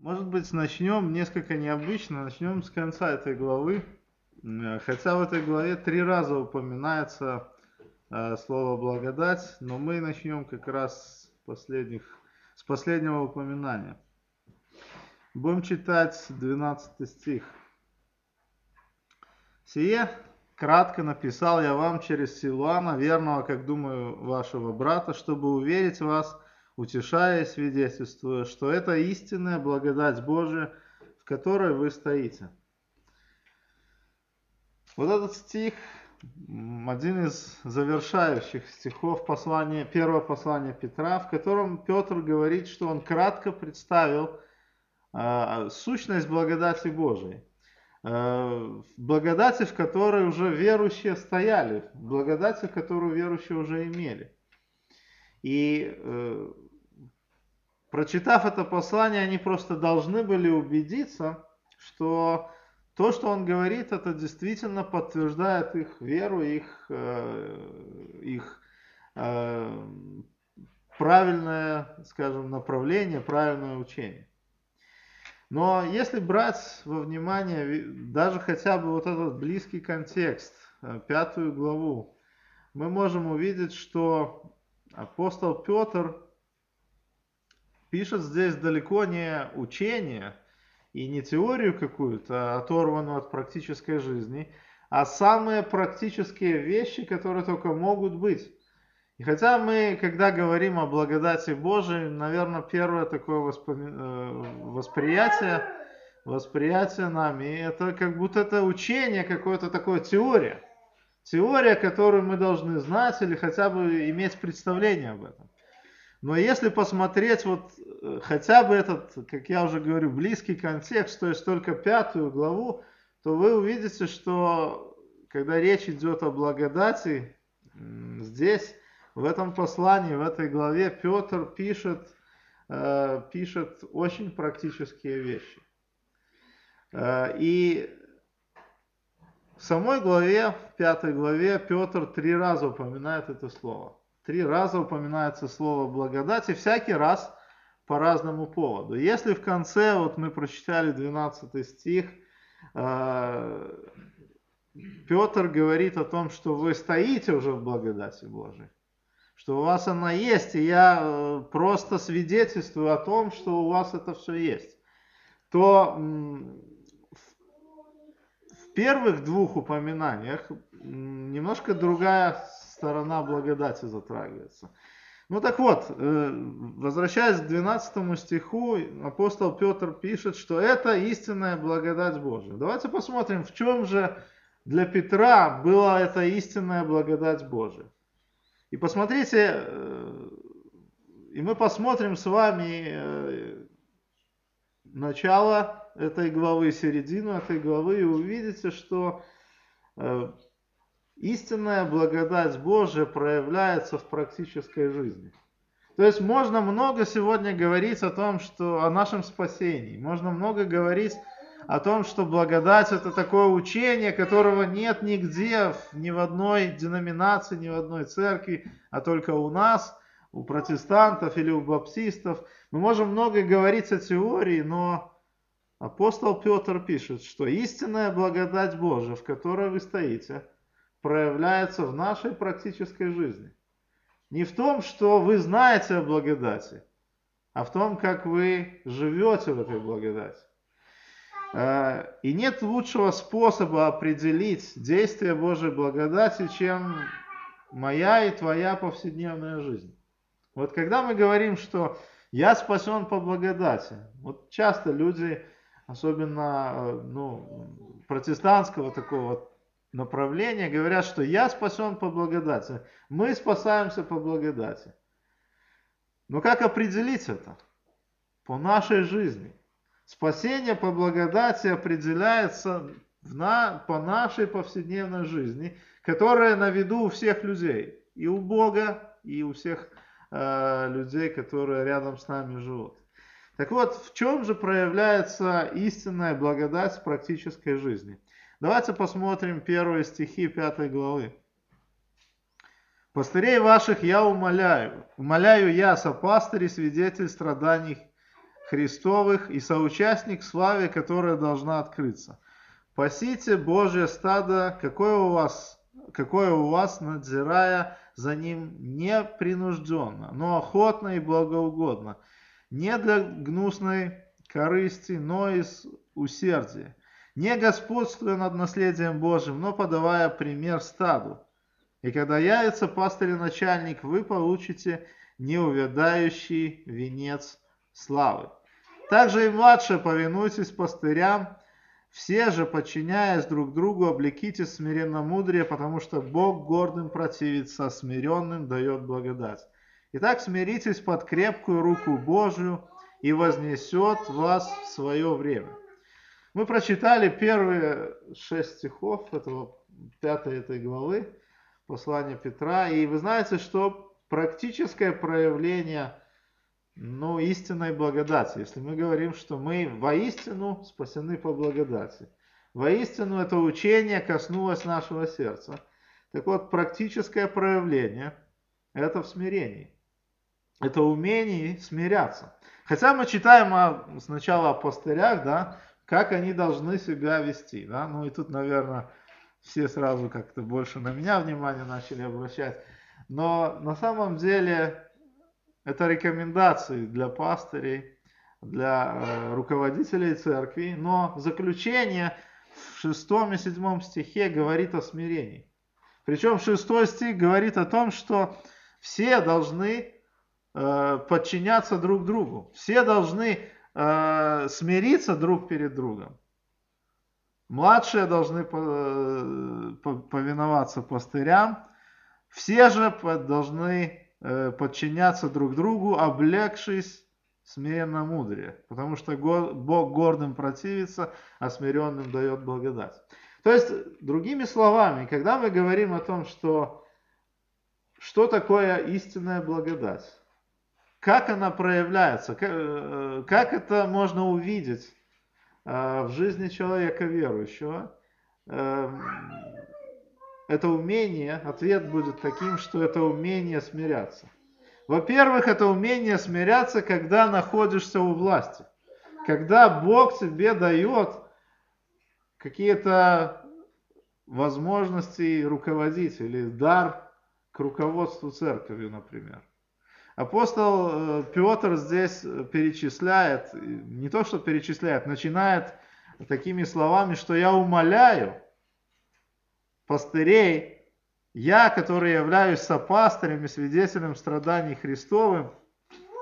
Может быть, начнем несколько необычно, начнем с конца этой главы. Э, хотя в этой главе три раза упоминается э, слово благодать, но мы начнем как раз с, последних, с последнего упоминания. Будем читать 12 стих. «Сие кратко написал я вам через Силуана, верного, как думаю, вашего брата, чтобы уверить вас, утешая и свидетельствуя, что это истинная благодать Божия, в которой вы стоите. Вот этот стих, один из завершающих стихов послания, первого послания Петра, в котором Петр говорит, что он кратко представил э, сущность благодати Божией. Э, благодати, в которой уже верующие стояли, благодати, которую верующие уже имели. И э, прочитав это послание, они просто должны были убедиться, что то, что он говорит, это действительно подтверждает их веру, их, э, их э, правильное, скажем, направление, правильное учение. Но если брать во внимание даже хотя бы вот этот близкий контекст, э, пятую главу, мы можем увидеть, что апостол Петр пишет здесь далеко не учение и не теорию какую-то, оторванную от практической жизни, а самые практические вещи, которые только могут быть. И хотя мы, когда говорим о благодати Божией, наверное, первое такое воспоми... Э, восприятие, восприятие нами, это как будто это учение, какое-то такое теория. Теория, которую мы должны знать или хотя бы иметь представление об этом. Но если посмотреть вот э, хотя бы этот, как я уже говорю, близкий контекст, то есть только пятую главу, то вы увидите, что когда речь идет о благодати, здесь, в этом послании, в этой главе, Петр пишет, э, пишет очень практические вещи. Э, и в самой главе, в пятой главе, Петр три раза упоминает это слово. Три раза упоминается слово благодать, и всякий раз по разному поводу. Если в конце, вот мы прочитали 12 стих, э, Петр говорит о том, что вы стоите уже в благодати Божией, что у вас она есть, и я э, просто свидетельствую о том, что у вас это все есть, то в первых двух упоминаниях немножко другая сторона благодати затрагивается. Ну так вот, э, возвращаясь к 12 стиху, апостол Петр пишет, что это истинная благодать Божия. Давайте посмотрим, в чем же для Петра была эта истинная благодать Божия. И посмотрите, э, и мы посмотрим с вами э, начало этой главы, середину этой главы, и увидите, что истинная благодать Божия проявляется в практической жизни. То есть можно много сегодня говорить о том, что о нашем спасении. Можно много говорить о том, что благодать это такое учение, которого нет нигде, ни в одной деноминации, ни в одной церкви, а только у нас, у протестантов или у баптистов. Мы можем много говорить о теории, но апостол Петр пишет, что истинная благодать Божия, в которой вы стоите – проявляется в нашей практической жизни. Не в том, что вы знаете о благодати, а в том, как вы живете в этой благодати. Э, и нет лучшего способа определить действие Божьей благодати, чем моя и твоя повседневная жизнь. Вот когда мы говорим, что я спасен по благодати, вот часто люди, особенно э, ну, протестантского такого направления говорят, что я спасен по благодати. Мы спасаемся по благодати. Но как определить это? По нашей жизни. Спасение по благодати определяется в на, по нашей повседневной жизни, которая на виду у всех людей. И у Бога, и у всех э, людей, которые рядом с нами живут. Так вот, в чем же проявляется истинная благодать в практической жизни? Давайте посмотрим первые стихи пятой главы. «Пастырей ваших я умоляю, умоляю я, сопастыри, свидетель страданий Христовых и соучастник славе, которая должна открыться. Пасите Божье стадо, какое у вас, какое у вас, надзирая за ним непринужденно, но охотно и благоугодно, не для гнусной корысти, но из усердия, не господствуя над наследием Божьим, но подавая пример стаду. И когда явится пастырь и начальник, вы получите неувядающий венец славы. Также и младшие повинуйтесь пастырям, все же, подчиняясь друг другу, облекитесь смиренно мудрее, потому что Бог гордым противится, а смиренным дает благодать. Итак, смиритесь под крепкую руку Божию, и вознесет вас в свое время. Мы прочитали первые шесть стихов этого пятой этой главы послания Петра, и вы знаете, что практическое проявление ну, истинной благодати. Если мы говорим, что мы воистину спасены по благодати. Воистину это учение коснулось нашего сердца. Так вот, практическое проявление – это в смирении. Это умение смиряться. Хотя мы читаем о, сначала о пастырях, да, как они должны себя вести. Да? Ну и тут, наверное, все сразу как-то больше на меня внимание начали обращать. Но на самом деле это рекомендации для пастырей, для э, руководителей церкви, но заключение в шестом и седьмом стихе говорит о смирении. Причем шестой стих говорит о том, что все должны э, подчиняться друг другу, все должны э, смириться друг перед другом. Младшие должны повиноваться пастырям, все же должны Э, подчиняться друг другу, облегшись смиренно мудрее, потому что Бог гордым противится, а смиренным дает благодать. То есть, другими словами, когда мы говорим о том, что что такое истинная благодать, как она проявляется, как, э, как это можно увидеть э, в жизни человека верующего, эм, это умение, ответ будет таким, что это умение смиряться. Во-первых, это умение смиряться, когда находишься у власти. Когда Бог тебе дает какие-то возможности руководить или дар к руководству церковью, например. Апостол э, Петр здесь перечисляет, не то что перечисляет, начинает такими словами, что я умоляю, пастырей, я, который являюсь сопастырем и свидетелем страданий Христовым,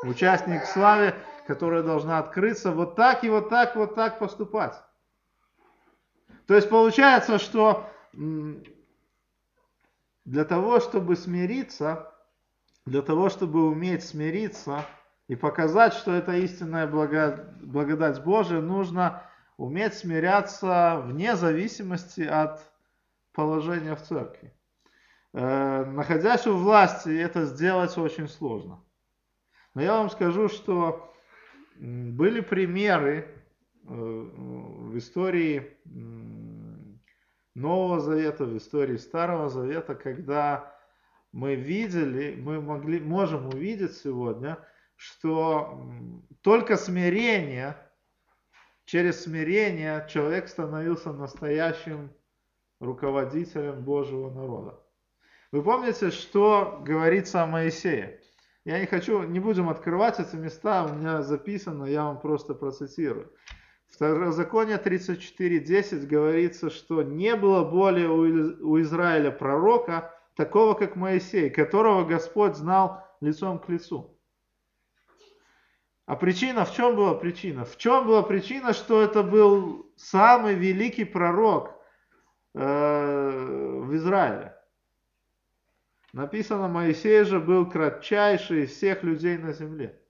участник славы, которая должна открыться, вот так и вот так, вот так поступать. То есть получается, что для того, чтобы смириться, для того, чтобы уметь смириться и показать, что это истинная благодать Божия, нужно уметь смиряться вне зависимости от положение в церкви. Э, находясь у власти, это сделать очень сложно. Но я вам скажу, что были примеры э, в истории Нового Завета, в истории Старого Завета, когда мы видели, мы могли, можем увидеть сегодня, что только смирение, через смирение человек становился настоящим руководителем Божьего народа. Вы помните, что говорится о Моисее? Я не хочу, не будем открывать эти места, у меня записано, я вам просто процитирую. В Второзаконие 34.10 говорится, что не было более у Израиля пророка, такого как Моисей, которого Господь знал лицом к лицу. А причина, в чем была причина? В чем была причина, что это был самый великий пророк, Э, в Израиле. Написано, Моисей же был кратчайший из всех людей на земле.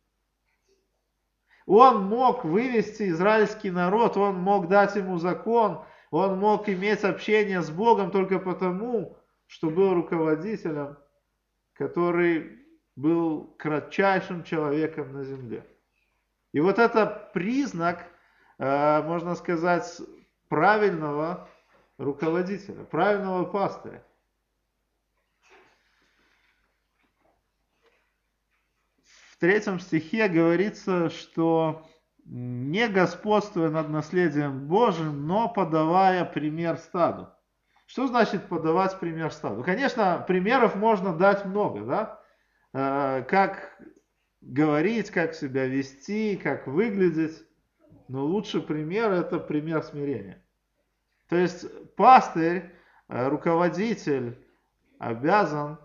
Он мог вывести израильский народ, он мог дать ему закон, он мог иметь общение с Богом только потому, что был руководителем, который был кратчайшим человеком на земле. И вот это признак, э, можно сказать, правильного руководителя, правильного пастыря. В третьем стихе говорится, что не господствуя над наследием Божьим, но подавая пример стаду. Что значит подавать пример стаду? Конечно, примеров можно дать много, да? Э, как говорить, как себя вести, как выглядеть. Но лучший пример это пример смирения. То есть пастырь, э, руководитель обязан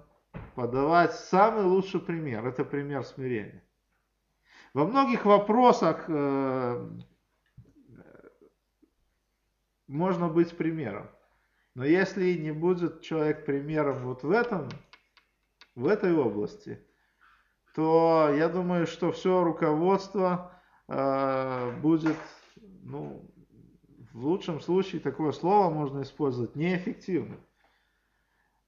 подавать самый лучший пример. Это пример смирения. Во многих вопросах э, можно быть примером. Но если не будет человек примером вот в этом, в этой области, то я думаю, что все руководство э, будет, ну, в лучшем случае такое слово можно использовать, неэффективным.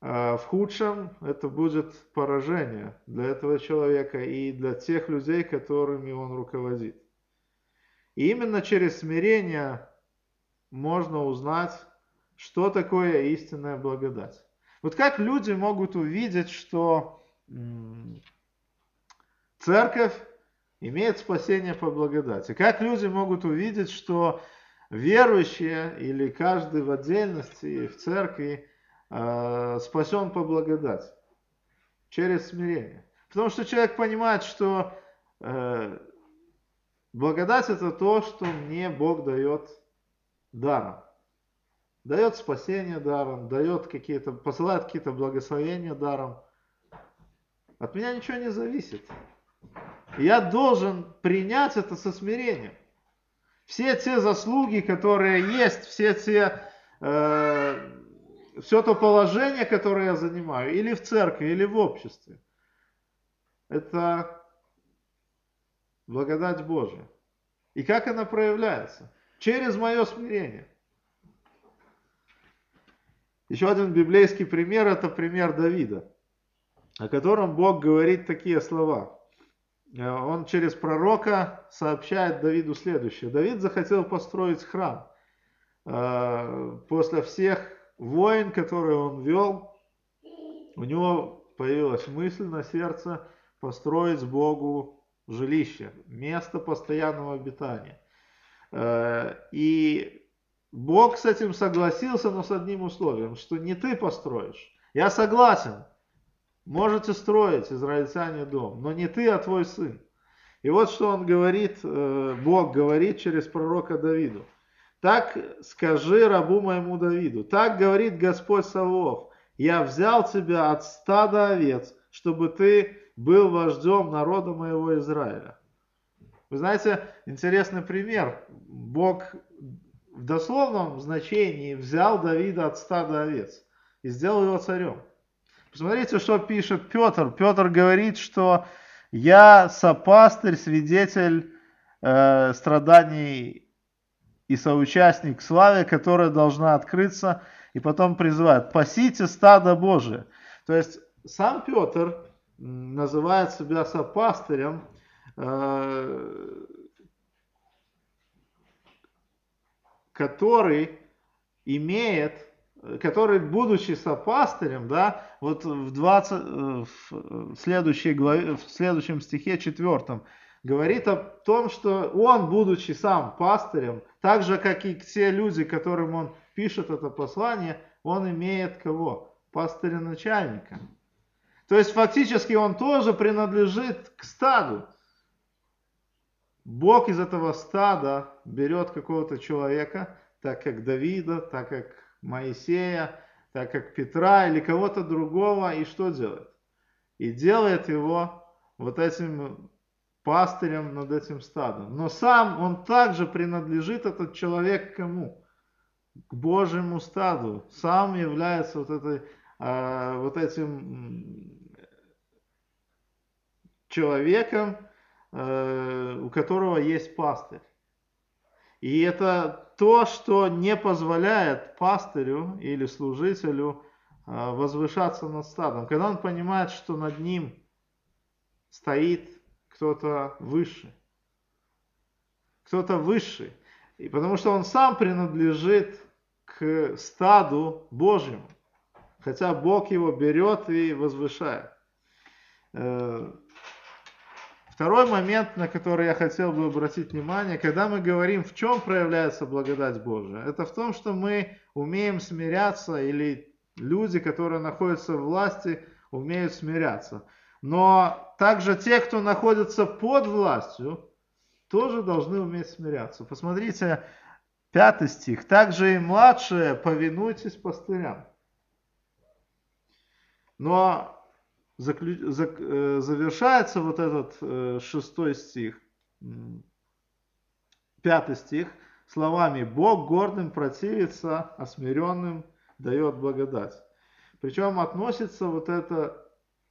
Э, в худшем это будет поражение для этого человека и для тех людей, которыми он руководит. И именно через смирение можно узнать, что такое истинная благодать. Вот как люди могут увидеть, что церковь имеет спасение по благодати? Как люди могут увидеть, что верующие или каждый в отдельности в церкви э, спасен по благодати? Через смирение. Потому что человек понимает, что э, благодать это то, что мне Бог дает даром дает спасение даром, дает какие-то, посылает какие-то благословения даром. От меня ничего не зависит. Я должен принять это со смирением. Все те заслуги, которые есть, все те, э, все то положение, которое я занимаю, или в церкви, или в обществе, это благодать Божия. И как она проявляется? Через мое смирение. Еще один библейский пример – это пример Давида, о котором Бог говорит такие слова. Э, он через пророка сообщает Давиду следующее. Давид захотел построить храм. Э, после всех войн, которые он вел, у него появилась мысль на сердце построить Богу жилище, место постоянного обитания. Э, и Бог с этим согласился, но с одним условием, что не ты построишь. Я согласен, можете строить, израильтяне, дом, но не ты, а твой сын. И вот что он говорит, э, Бог говорит через пророка Давиду. Так скажи рабу моему Давиду, так говорит Господь Савов, я взял тебя от стада овец, чтобы ты был вождем народа моего Израиля. Вы знаете, интересный пример. Бог в дословном значении взял Давида от стада овец и сделал его царем. Посмотрите, что пишет Петр. Петр говорит, что я сопастырь, свидетель э, страданий и соучастник славы, которая должна открыться, и потом призывает, пасите стадо Божие. То есть сам Петр называет себя сопастырем, э, который имеет, который, будучи сопастырем, да, вот в, 20, э, в, следующей главе, в следующем стихе четвертом, говорит о том, что он, будучи сам пастырем, так же, как и те люди, которым он пишет это послание, он имеет кого? Пастыря начальника. То есть фактически он тоже принадлежит к стаду. Бог из этого стада берет какого-то человека, так как Давида, так как Моисея, так как Петра или кого-то другого, и что делает? И делает его вот этим пастырем над этим стадом. Но сам он также принадлежит, этот человек, кому? К Божьему стаду. Сам является вот, этой, э, вот этим человеком, у которого есть пастырь. И это то, что не позволяет пастырю или служителю э, возвышаться над стадом. Когда он понимает, что над ним стоит кто-то выше. Кто-то высший. И потому что он сам принадлежит к стаду Божьему. Хотя Бог его берет и возвышает. Второй момент, на который я хотел бы обратить внимание, когда мы говорим, в чем проявляется благодать Божия, это в том, что мы умеем смиряться, или люди, которые находятся в власти, умеют смиряться. Но также те, кто находится под властью, тоже должны уметь смиряться. Посмотрите, пятый стих. Также и младшие повинуйтесь пастырям. Но Э, завершается вот этот э, шестой стих, пятый стих, словами «Бог гордым противится, а смиренным дает благодать». Причем относится вот это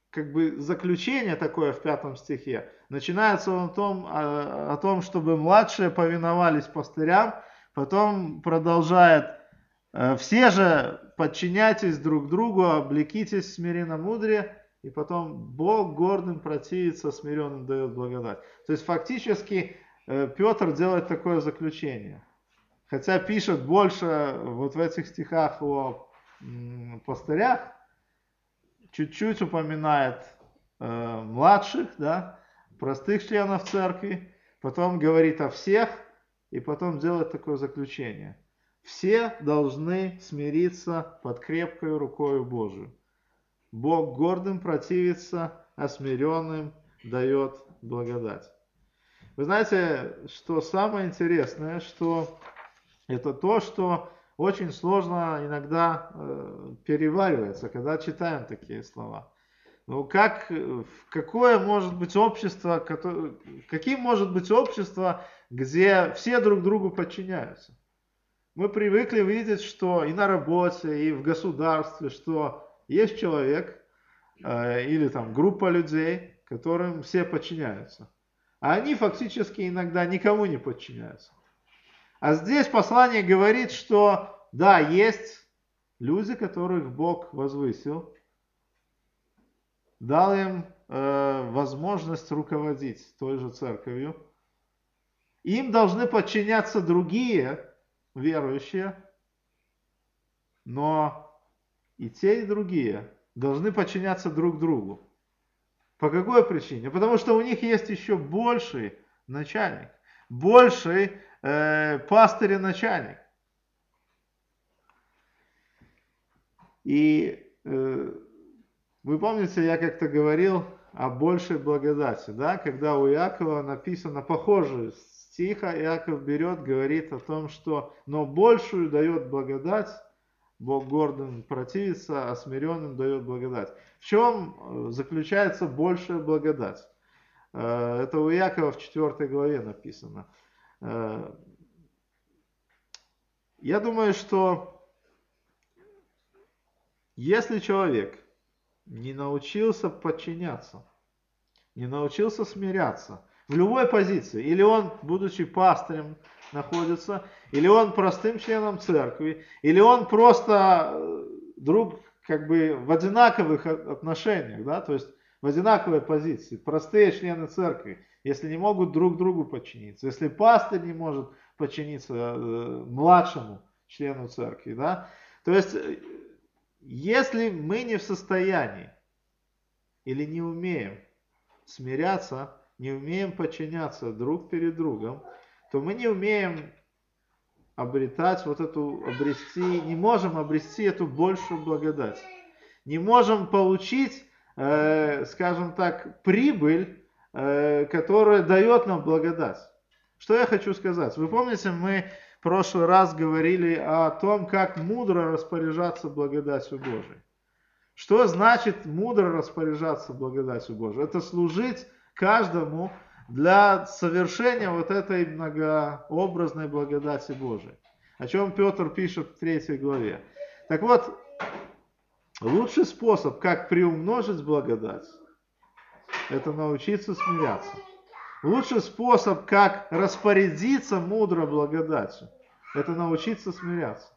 как бы заключение такое в пятом стихе. Начинается он о том, о, о том, чтобы младшие повиновались пастырям, потом продолжает «Э, «Все же подчиняйтесь друг другу, облекитесь смиренно мудрее, и потом Бог гордым противится, смиренным дает благодать. То есть фактически э, Петр делает такое заключение. Хотя пишет больше вот в этих стихах о пастырях, чуть-чуть упоминает э, младших, да, простых членов церкви, потом говорит о всех, и потом делает такое заключение. Все должны смириться под крепкой рукой Божию. Бог гордым противится, а смиренным дает благодать. Вы знаете, что самое интересное, что это то, что очень сложно иногда э, переваривается, когда читаем такие слова. Ну, как, какое может быть общество, каким может быть общество, где все друг другу подчиняются? Мы привыкли видеть, что и на работе, и в государстве, что есть человек э, или там группа людей, которым все подчиняются. А они фактически иногда никому не подчиняются. А здесь послание говорит, что да, есть люди, которых Бог возвысил, дал им э, возможность руководить той же церковью. Им должны подчиняться другие верующие, но и те, и другие должны подчиняться друг другу. По какой причине? Потому что у них есть еще больший начальник, больший э, пастырь начальник. И э, вы помните, я как-то говорил о большей благодати, да, когда у Иакова написано похожий стих, Иаков берет, говорит о том, что но большую дает благодать Бог гордым противится, а смиренным дает благодать. В чем э, заключается большая благодать? Э, это у Якова в 4 главе написано. Э, я думаю, что если человек не научился подчиняться, не научился смиряться в любой позиции, или он, будучи пастырем, находится, или он простым членом церкви, или он просто э, друг как бы в одинаковых отношениях, да, то есть в одинаковой позиции, простые члены церкви, если не могут друг другу подчиниться, если пастырь не может подчиниться э, младшему члену церкви, да, то есть э, если мы не в состоянии или не умеем смиряться, не умеем подчиняться друг перед другом, то мы не умеем обретать вот эту, обрести, не можем обрести эту большую благодать. Не можем получить, э, скажем так, прибыль, э, которая дает нам благодать. Что я хочу сказать? Вы помните, мы в прошлый раз говорили о том, как мудро распоряжаться благодатью Божией. Что значит мудро распоряжаться благодатью Божией? Это служить каждому для совершения вот этой многообразной благодати Божией. О чем Петр пишет в третьей главе. Так вот, лучший способ, как приумножить благодать, это научиться смиряться. Лучший способ, как распорядиться мудро благодатью, это научиться смиряться.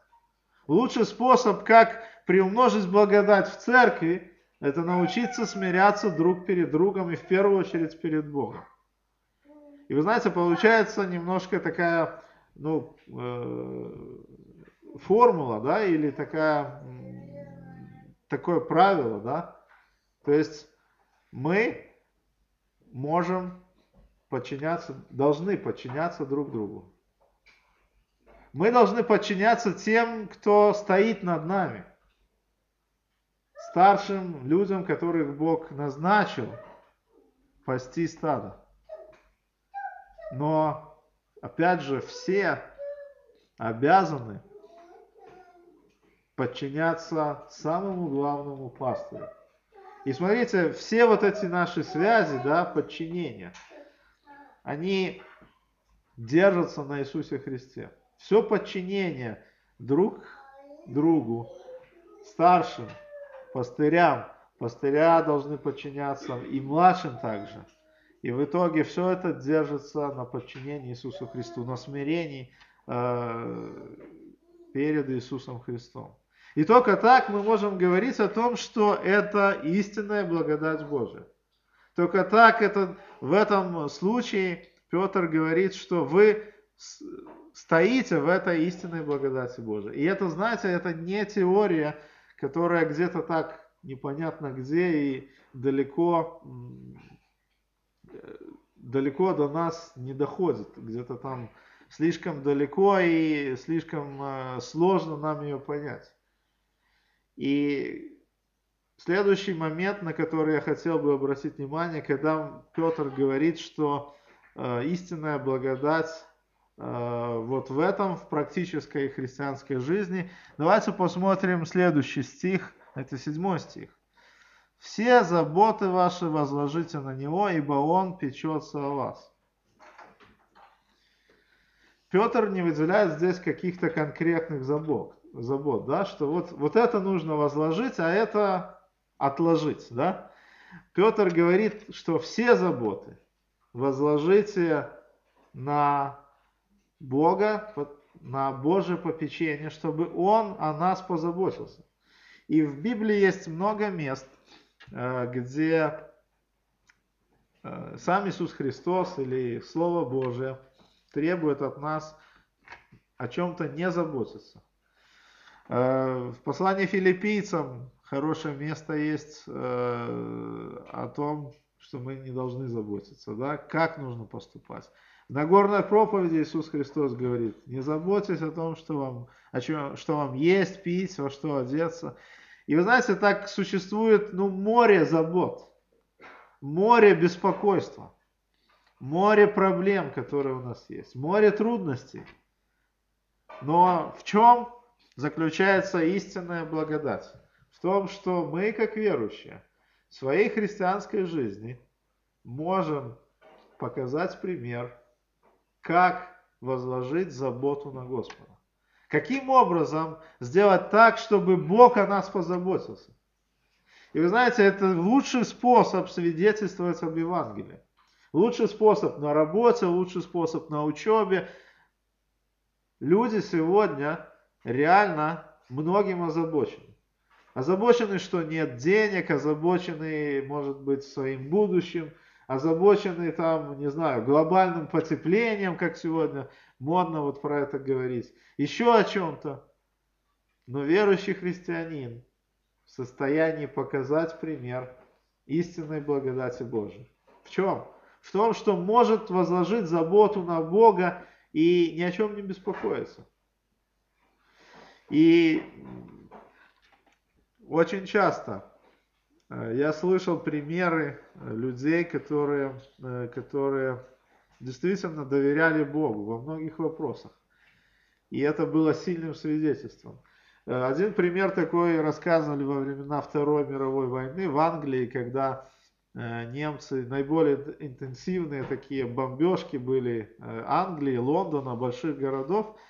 Лучший способ, как приумножить благодать в церкви, это научиться смиряться друг перед другом и в первую очередь перед Богом. И вы знаете, получается немножко такая, ну, э, формула, да, или такая, такое правило, да. То есть мы можем подчиняться, должны подчиняться друг другу. Мы должны подчиняться тем, кто стоит над нами. Старшим людям, которых Бог назначил пасти стадо. Но, опять же, все обязаны подчиняться самому главному пастырю. И смотрите, все вот эти наши связи, да, подчинения, они держатся на Иисусе Христе. Все подчинение друг другу, старшим, пастырям, пастыря должны подчиняться и младшим также. И в итоге все это держится на подчинении Иисусу Христу, на смирении э, перед Иисусом Христом. И только так мы можем говорить о том, что это истинная благодать Божия. Только так это, в этом случае Петр говорит, что вы стоите в этой истинной благодати Божией. И это, знаете, это не теория, которая где-то так непонятно где и далеко, далеко до нас не доходит. Где-то там слишком далеко и слишком э, сложно нам ее понять. И следующий момент, на который я хотел бы обратить внимание, когда Петр говорит, что э, истинная благодать э, вот в этом, в практической христианской жизни. Давайте посмотрим следующий стих, это седьмой стих. «Все заботы ваши возложите на Него, ибо Он печется о вас». Петр не выделяет здесь каких-то конкретных забот забот, да, что вот, вот это нужно возложить, а это отложить, да. Петр говорит, что все заботы возложите на Бога, на Божье попечение, чтобы Он о нас позаботился. И в Библии есть много мест, где э, сам Иисус Христос или Слово Божие требует от нас о чем-то не заботиться. Э, в послании филиппийцам хорошее место есть э, о том, что мы не должны заботиться, да, как нужно поступать. В Нагорной проповеди Иисус Христос говорит, не заботьтесь о том, что вам, о чем, что вам есть, пить, во что одеться. И вы знаете, так существует ну, море забот, море беспокойства, море проблем, которые у нас есть, море трудностей. Но в чем заключается истинная благодать. В том, что мы, как верующие, в своей христианской жизни можем показать пример, как возложить заботу на Господа. Каким образом сделать так, чтобы Бог о нас позаботился? И вы знаете, это лучший способ свидетельствовать об Евангелии. Лучший способ на работе, лучший способ на учебе. Люди сегодня реально многим озабочены. Озабочены, что нет денег, озабочены, может быть, своим будущим, озабочены там, не знаю, глобальным потеплением, как сегодня модно вот про это говорить, еще о чем-то. Но верующий христианин в состоянии показать пример истинной благодати Божией. В чем? В том, что может возложить заботу на Бога и ни о чем не беспокоиться. И очень часто я слышал примеры э, людей, которые, э, которые действительно доверяли Богу во многих вопросах. И это было сильным свидетельством. Один пример такой рассказывали во времена Второй мировой войны в Англии, когда немцы, наиболее интенсивные такие бомбежки были Англии, Лондона, больших городов –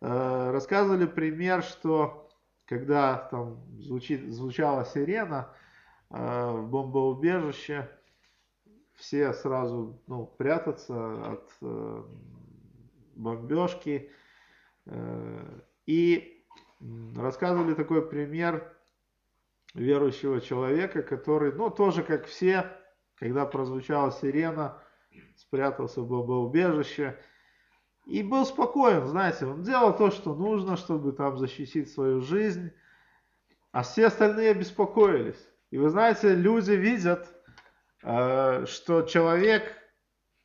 Э, рассказывали пример, что когда там звучит, звучала сирена э, в бомбоубежище, все сразу ну, прятаться от э, бомбежки. И рассказывали такой пример верующего человека, который, ну, тоже как все, когда прозвучала сирена, спрятался в бомбоубежище, и был спокоен, знаете, он делал то, что нужно, чтобы там защитить свою жизнь, а все остальные беспокоились. И вы знаете, люди видят, э, что человек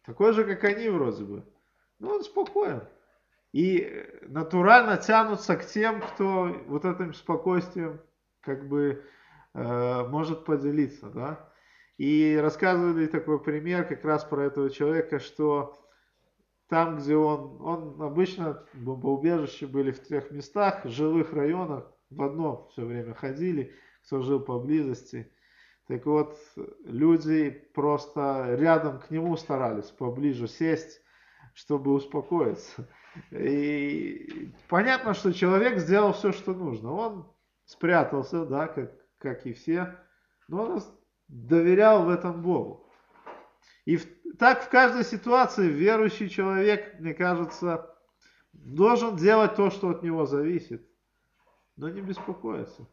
такой же, как они вроде бы. Но он спокоен. И натурально тянутся к тем, кто вот этим спокойствием как бы э, может поделиться, да. И рассказывали такой пример как раз про этого человека, что там, где он, он обычно бомбоубежище были в трех местах, в жилых районах, в одно все время ходили, кто жил поблизости. Так вот, люди просто рядом к нему старались поближе сесть, чтобы успокоиться. И понятно, что человек сделал все, что нужно. Он спрятался, да, как, как и все, но он доверял в этом Богу. И в, так в каждой ситуации верующий человек, мне кажется, должен делать то, что от него зависит, но не беспокоиться.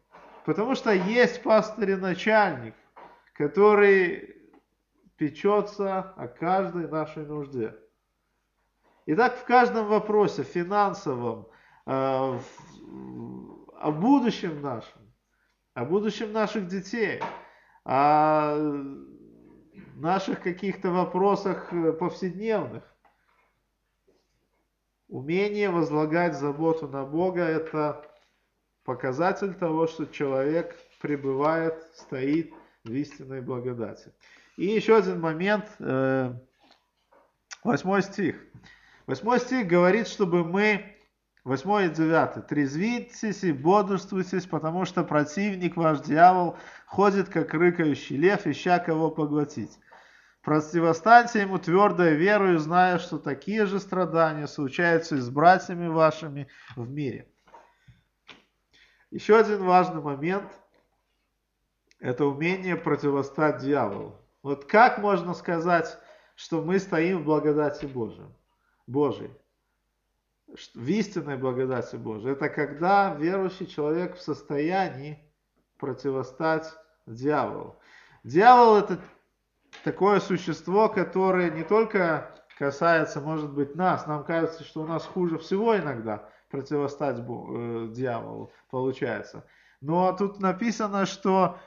Потому что есть пастырь и начальник, который печется о каждой нашей нужде. И так в каждом вопросе, финансовом, э, о будущем нашем, о будущем наших детей, о наших каких-то вопросах э, повседневных. Умение возлагать заботу на Бога – это показатель того, что человек пребывает, стоит в истинной благодати. И еще один момент, э, восьмой стих. Восьмой стих говорит, чтобы мы, восьмой и девятый, трезвитесь и бодрствуйтесь, потому что противник ваш дьявол ходит, как рыкающий лев, ища кого поглотить. Противостаньте ему твердой верою, зная, что такие же страдания случаются и с братьями вашими в мире. Еще один важный момент – это умение противостать дьяволу. Вот как можно сказать, что мы стоим в благодати Божией? Божией. В истинной благодати Божией. Это когда верующий человек в состоянии противостать дьяволу. Дьявол это такое существо, которое не только касается, может быть, нас. Нам кажется, что у нас хуже всего иногда противостать э, дьяволу получается. Но тут написано, что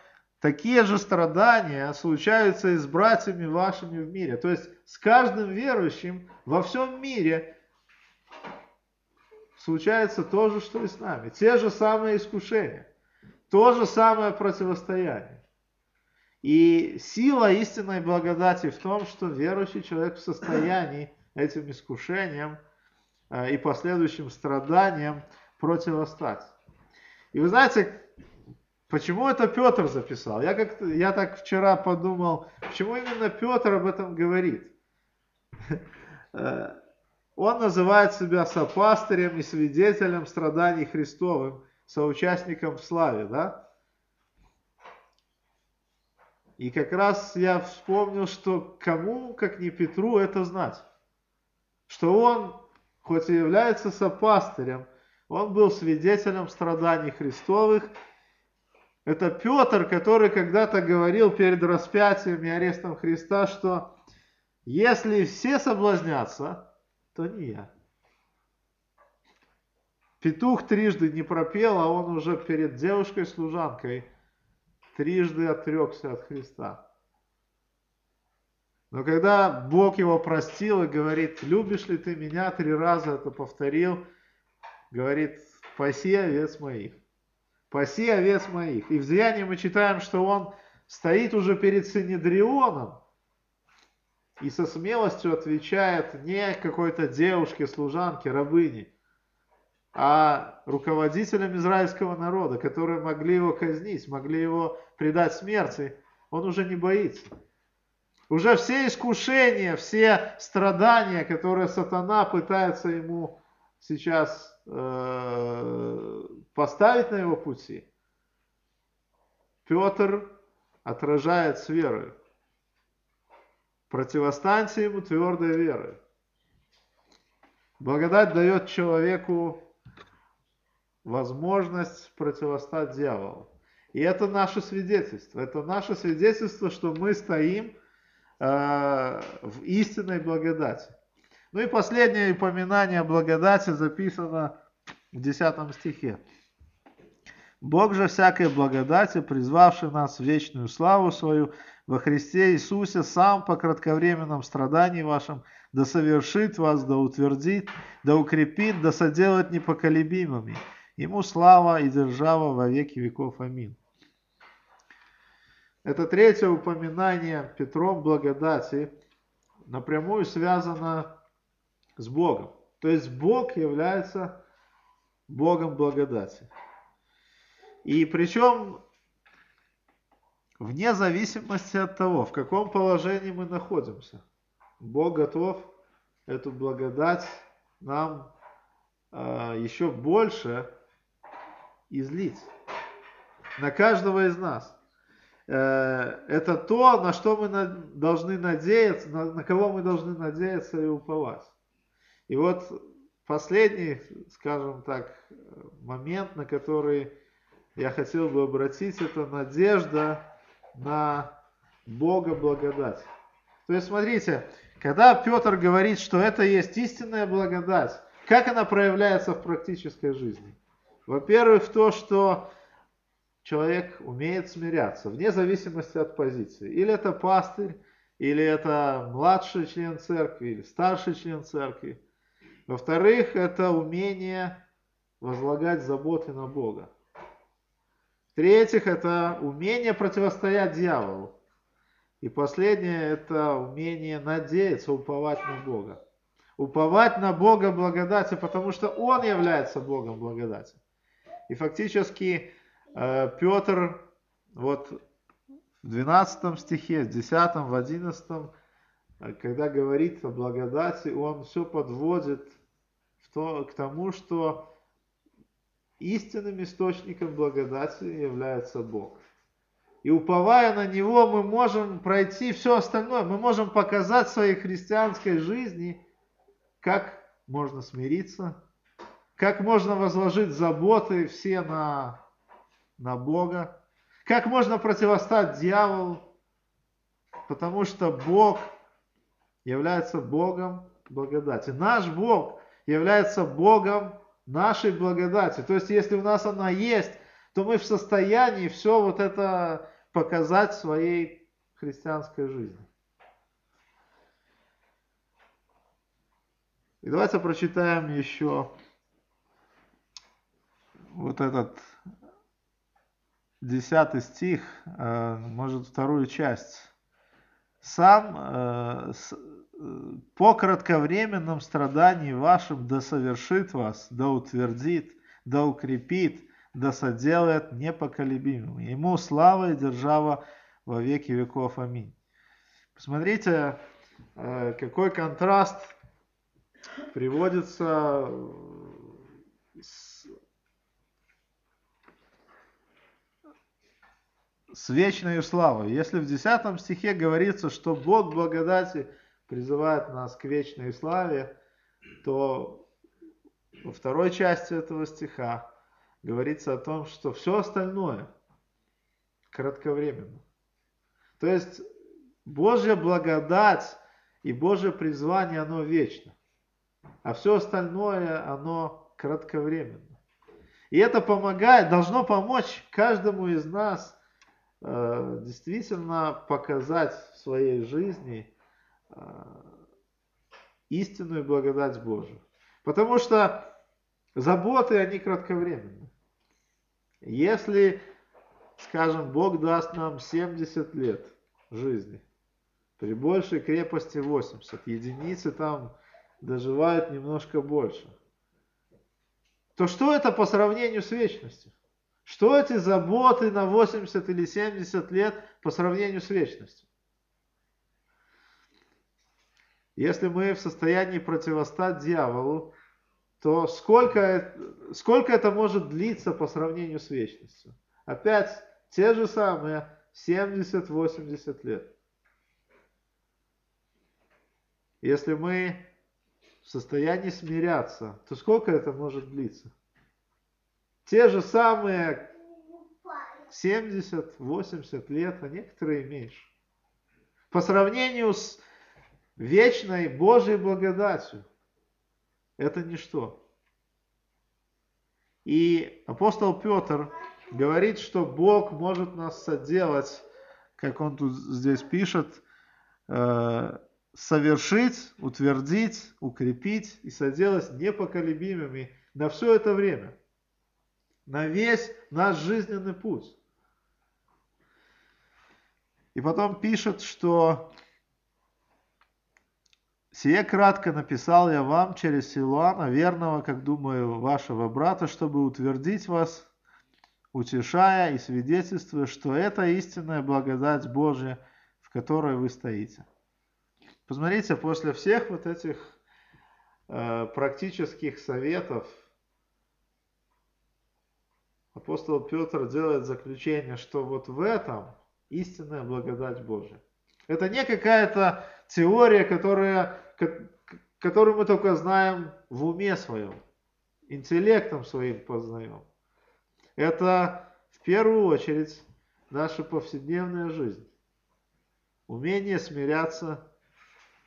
Такие же страдания случаются и с братьями вашими в мире. То есть с каждым верующим во всем мире случается то же, что и с нами. Те же самые искушения. То же самое противостояние. И сила истинной благодати в том, что верующий человек в состоянии этим искушениям э, и последующим страданиям противостать. И вы знаете, Почему это Петр записал? Я, как я так вчера подумал, почему именно Петр об этом говорит? Э, он называет себя сопастырем и свидетелем страданий Христовым, соучастником в славе, да? И как раз я вспомнил, что кому, как не Петру, это знать. Что он, хоть и является сопастырем, он был свидетелем страданий Христовых – это Петр, который когда-то говорил перед распятием и арестом Христа, что если все соблазнятся, то не я. Петух трижды не пропел, а он уже перед девушкой-служанкой трижды отрекся от Христа. Но когда Бог его простил и говорит, любишь ли ты меня, три раза это повторил, говорит, паси овец моих паси овец моих. И в Деянии мы читаем, что он стоит уже перед Синедрионом и со смелостью отвечает не какой-то девушке, служанке, рабыне, а руководителям израильского народа, которые могли его казнить, могли его предать смерти. Он уже не боится. Уже все искушения, все страдания, которые сатана пытается ему сейчас э, поставить на его пути, Петр отражает с верой. Противостаньте ему твердой верой. Благодать дает человеку возможность противостать дьяволу. И это наше свидетельство. Это наше свидетельство, что мы стоим в истинной благодати. Ну и последнее упоминание о благодати записано в 10 стихе. Бог же всякой благодати, призвавший нас в вечную славу свою, во Христе Иисусе сам по кратковременном страдании вашим да совершит вас, да утвердит, да укрепит, да соделает непоколебимыми. Ему слава и держава во веки веков. Аминь. Это третье упоминание Петром благодати напрямую связано с Богом. То есть Бог является Богом благодати. И причем вне зависимости от того, в каком положении мы находимся, Бог готов эту благодать нам э, еще больше излить на каждого из нас. Э, это то, на что мы должны надеяться, на, на кого мы должны надеяться и уповать. И вот последний, скажем так, момент, на который я хотел бы обратить, это надежда на Бога благодать. То есть, смотрите, когда Петр говорит, что это есть истинная благодать, как она проявляется в практической жизни? Во-первых, то, что человек умеет смиряться, вне зависимости от позиции. Или это пастырь, или это младший член церкви, или старший член церкви. Во-вторых, это умение возлагать заботы на Бога. В-третьих, это умение противостоять дьяволу. И последнее, это умение надеяться, уповать на Бога. Уповать на Бога благодати, потому что Он является Богом благодати. И фактически Петр вот в 12 стихе, в 10, в 11, э, когда говорит о благодати, он все подводит в то, к тому, что истинным источником благодати является Бог. И уповая на Него, мы можем пройти все остальное. Мы можем показать своей христианской жизни, как можно смириться, как можно возложить заботы все на, на Бога, как можно противостать дьяволу, потому что Бог является Богом благодати. Наш Бог является Богом нашей благодати. То есть, если у нас она есть, то мы в состоянии все вот это показать в своей христианской жизни. И давайте прочитаем еще вот этот десятый стих, э, может вторую часть. Сам э, э, по кратковременном страдании вашим да совершит вас, да утвердит, да укрепит, да соделает непоколебимым. Ему слава и держава во веки веков. Аминь. Посмотрите, какой контраст приводится с вечной славой. Если в 10 стихе говорится, что Бог благодати призывает нас к вечной славе, то во второй части этого стиха говорится о том, что все остальное кратковременно. То есть Божья благодать и Божье призвание, оно вечно. А все остальное, оно кратковременно. И это помогает, должно помочь каждому из нас действительно показать в своей жизни э, истинную благодать Божию. Потому что заботы, они кратковременны. Если, скажем, Бог даст нам 70 лет жизни, при большей крепости 80, единицы там доживают немножко больше, то что это по сравнению с вечностью? Что эти заботы на 80 или 70 лет по сравнению с вечностью? Если мы в состоянии противостать дьяволу, то сколько, сколько это может длиться по сравнению с вечностью? Опять те же самые 70-80 лет. Если мы в состоянии смиряться, то сколько это может длиться? Те же самые 70-80 лет, а некоторые меньше. По сравнению с вечной Божьей благодатью это ничто. И апостол Петр говорит, что Бог может нас соделать как он тут здесь пишет, э, совершить, утвердить, укрепить и соделать непоколебимыми на все это время, на весь наш жизненный путь. И потом пишет, что «Сие кратко написал я вам через Силуана, верного, как думаю, вашего брата, чтобы утвердить вас, утешая и свидетельствуя, что это истинная благодать Божья, в которой вы стоите». Посмотрите, после всех вот этих э, практических советов апостол Петр делает заключение, что вот в этом истинная благодать Божия. Это не какая-то теория, которая, которую мы только знаем в уме своем, интеллектом своим познаем. Это в первую очередь наша повседневная жизнь. Умение смиряться,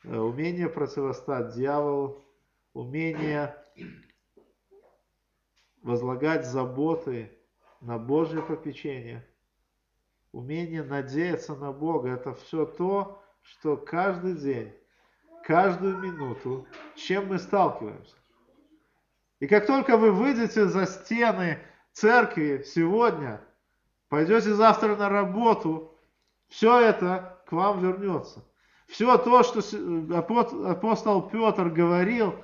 э, умение противостать дьяволу, умение возлагать заботы на Божье попечение – умение надеяться на Бога, это все то, что каждый день, каждую минуту, чем мы сталкиваемся. И как только вы выйдете за стены церкви сегодня, пойдете завтра на работу, все это к вам вернется. Все то, что апостол Петр говорил,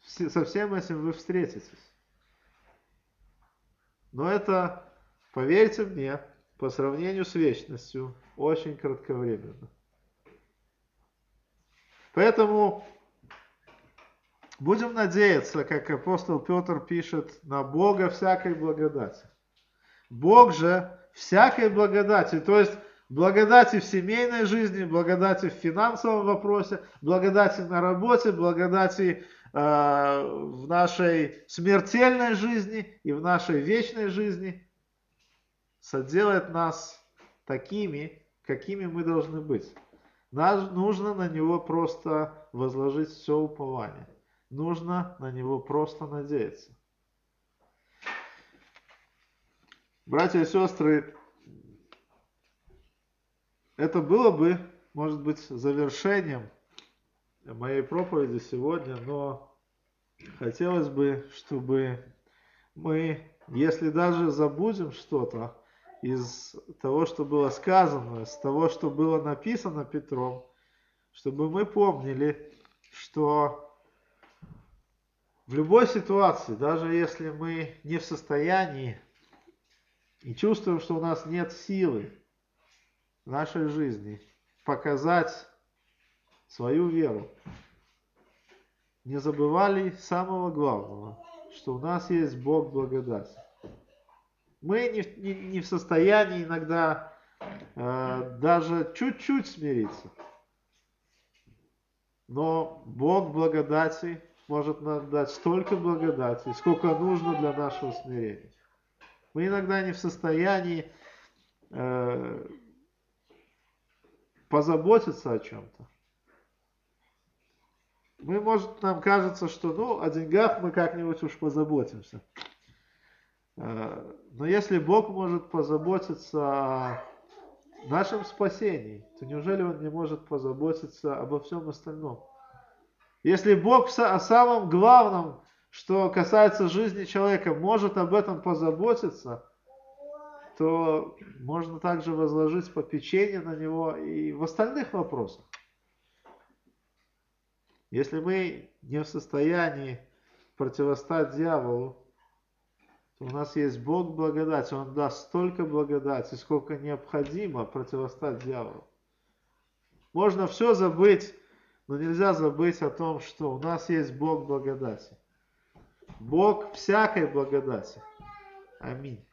со всем этим вы встретитесь. Но это Поверьте мне, по сравнению с вечностью, очень кратковременно. Поэтому будем надеяться, как апостол Петр пишет, на Бога всякой благодати. Бог же всякой благодати, то есть благодати в семейной жизни, благодати в финансовом вопросе, благодати на работе, благодати в нашей смертельной жизни и в нашей вечной жизни – соделает нас такими, какими мы должны быть. Нам нужно на него просто возложить все упование. Нужно на него просто надеяться. Братья и сестры, это было бы, может быть, завершением моей проповеди сегодня, но хотелось бы, чтобы мы, если даже забудем что-то, из того, что было сказано, из того, что было написано Петром, чтобы мы помнили, что в любой ситуации, даже если мы не в состоянии и чувствуем, что у нас нет силы в нашей жизни показать свою веру, не забывали самого главного, что у нас есть Бог благодати. Мы не, не, не в состоянии иногда э, даже чуть-чуть смириться. Но Бог благодати может нам дать столько благодати, сколько нужно для нашего смирения. Мы иногда не в состоянии э, позаботиться о чем-то. Мы, может, нам кажется, что ну, о деньгах мы как-нибудь уж позаботимся. Э, но если Бог может позаботиться о нашем спасении, то неужели Он не может позаботиться обо всем остальном? Если Бог о самом главном, что касается жизни человека, может об этом позаботиться, то можно также возложить попечение на него и в остальных вопросах. Если мы не в состоянии противостать дьяволу, у нас есть Бог благодать, Он даст столько благодати, сколько необходимо противостать дьяволу. Можно все забыть, но нельзя забыть о том, что у нас есть Бог благодати. Бог всякой благодати. Аминь.